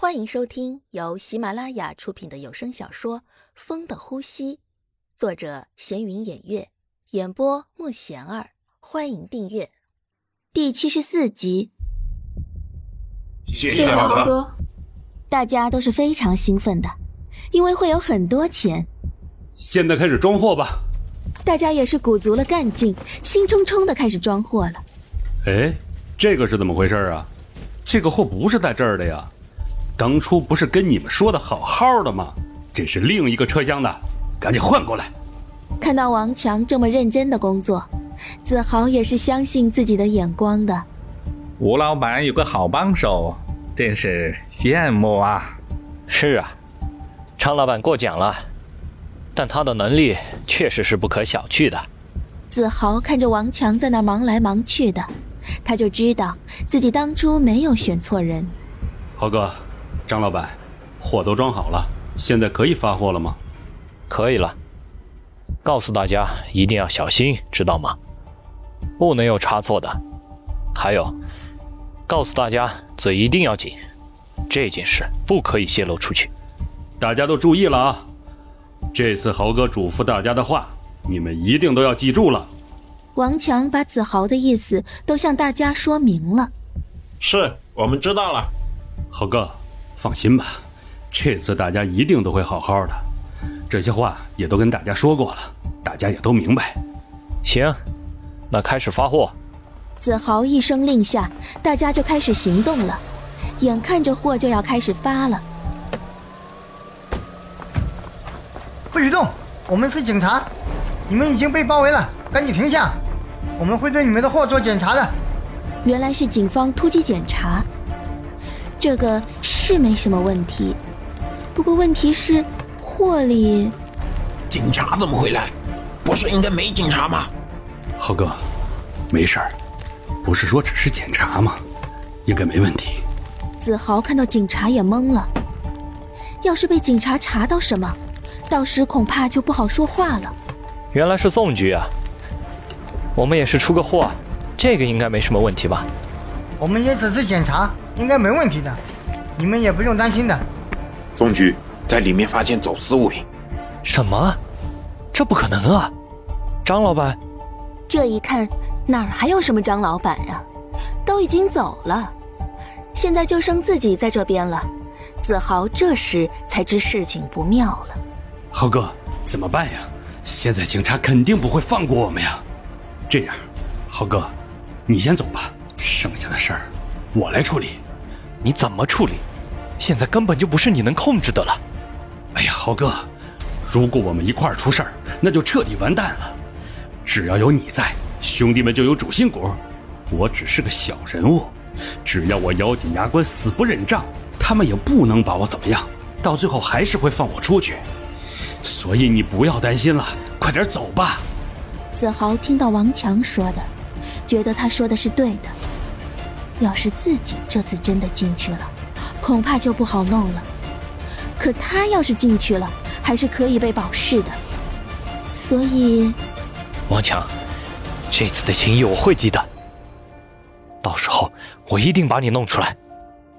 欢迎收听由喜马拉雅出品的有声小说《风的呼吸》，作者闲云掩月，演播慕贤儿。欢迎订阅第七十四集。谢谢豪哥，大家都是非常兴奋的，因为会有很多钱。现在开始装货吧！大家也是鼓足了干劲，兴冲冲的开始装货了。哎，这个是怎么回事啊？这个货不是在这儿的呀！当初不是跟你们说的好好的吗？这是另一个车厢的，赶紧换过来！看到王强这么认真的工作，子豪也是相信自己的眼光的。吴老板有个好帮手，真是羡慕啊！是啊，张老板过奖了，但他的能力确实是不可小觑的。子豪看着王强在那忙来忙去的，他就知道自己当初没有选错人。豪哥。张老板，货都装好了，现在可以发货了吗？可以了。告诉大家一定要小心，知道吗？不能有差错的。还有，告诉大家嘴一定要紧，这件事不可以泄露出去。大家都注意了啊！这次豪哥嘱咐大家的话，你们一定都要记住了。王强把子豪的意思都向大家说明了。是我们知道了，豪哥。放心吧，这次大家一定都会好好的。这些话也都跟大家说过了，大家也都明白。行，那开始发货。子豪一声令下，大家就开始行动了。眼看着货就要开始发了，不许动！我们是警察，你们已经被包围了，赶紧停下！我们会对你们的货做检查的。原来是警方突击检查。这个是没什么问题，不过问题是货里警察怎么会来？不是应该没警察吗？浩哥，没事儿，不是说只是检查吗？应该没问题。子豪看到警察也懵了，要是被警察查到什么，到时恐怕就不好说话了。原来是宋局啊，我们也是出个货，这个应该没什么问题吧？我们也只是检查。应该没问题的，你们也不用担心的。宋局在里面发现走私物品，什么？这不可能啊！张老板，这一看哪儿还有什么张老板呀？都已经走了，现在就剩自己在这边了。子豪这时才知事情不妙了。豪哥，怎么办呀？现在警察肯定不会放过我们呀。这样，豪哥，你先走吧，剩下的事儿我来处理。你怎么处理？现在根本就不是你能控制的了。哎呀，豪哥，如果我们一块儿出事儿，那就彻底完蛋了。只要有你在，兄弟们就有主心骨。我只是个小人物，只要我咬紧牙关，死不认账，他们也不能把我怎么样。到最后还是会放我出去。所以你不要担心了，快点走吧。子豪听到王强说的，觉得他说的是对的。要是自己这次真的进去了，恐怕就不好弄了。可他要是进去了，还是可以被保释的。所以，王强，这次的情谊我会记得。到时候我一定把你弄出来。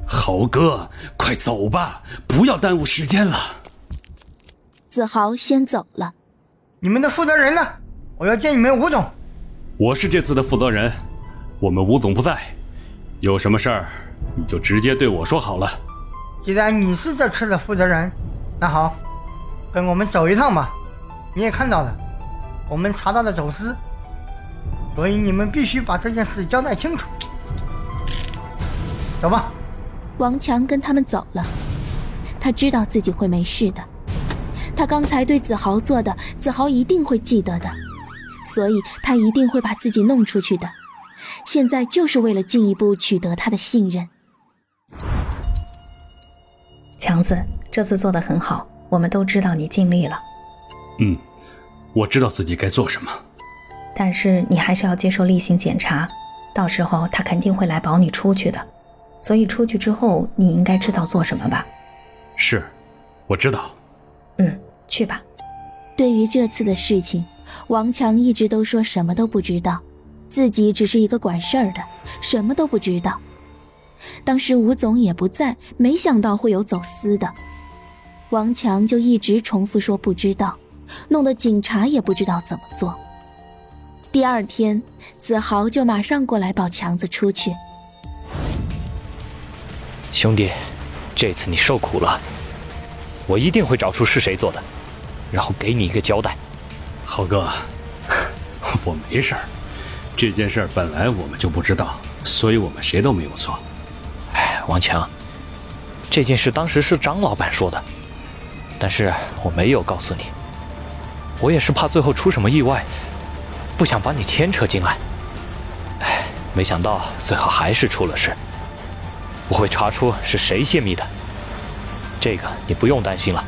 豪哥，快走吧，不要耽误时间了。子豪先走了。你们的负责人呢？我要见你们吴总。我是这次的负责人，我们吴总不在。有什么事儿，你就直接对我说好了。既然你是这次的负责人，那好，跟我们走一趟吧。你也看到了，我们查到了走私，所以你们必须把这件事交代清楚。走吧。王强跟他们走了，他知道自己会没事的。他刚才对子豪做的，子豪一定会记得的，所以他一定会把自己弄出去的。现在就是为了进一步取得他的信任。强子，这次做的很好，我们都知道你尽力了。嗯，我知道自己该做什么。但是你还是要接受例行检查，到时候他肯定会来保你出去的。所以出去之后，你应该知道做什么吧？是，我知道。嗯，去吧。对于这次的事情，王强一直都说什么都不知道。自己只是一个管事儿的，什么都不知道。当时吴总也不在，没想到会有走私的。王强就一直重复说不知道，弄得警察也不知道怎么做。第二天，子豪就马上过来抱强子出去。兄弟，这次你受苦了，我一定会找出是谁做的，然后给你一个交代。豪哥，我没事儿，这件事本来我们就不知道，所以我们谁都没有错。哎，王强，这件事当时是张老板说的，但是我没有告诉你，我也是怕最后出什么意外。不想把你牵扯进来，哎，没想到最后还是出了事。我会查出是谁泄密的，这个你不用担心了。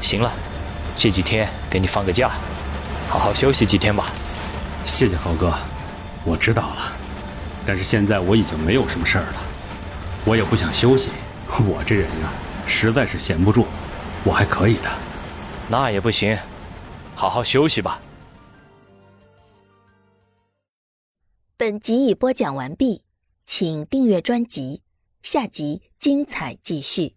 行了，这几天给你放个假，好好休息几天吧。谢谢豪哥，我知道了。但是现在我已经没有什么事儿了，我也不想休息。我这人呀，实在是闲不住，我还可以的。那也不行，好好休息吧。本集已播讲完毕，请订阅专辑，下集精彩继续。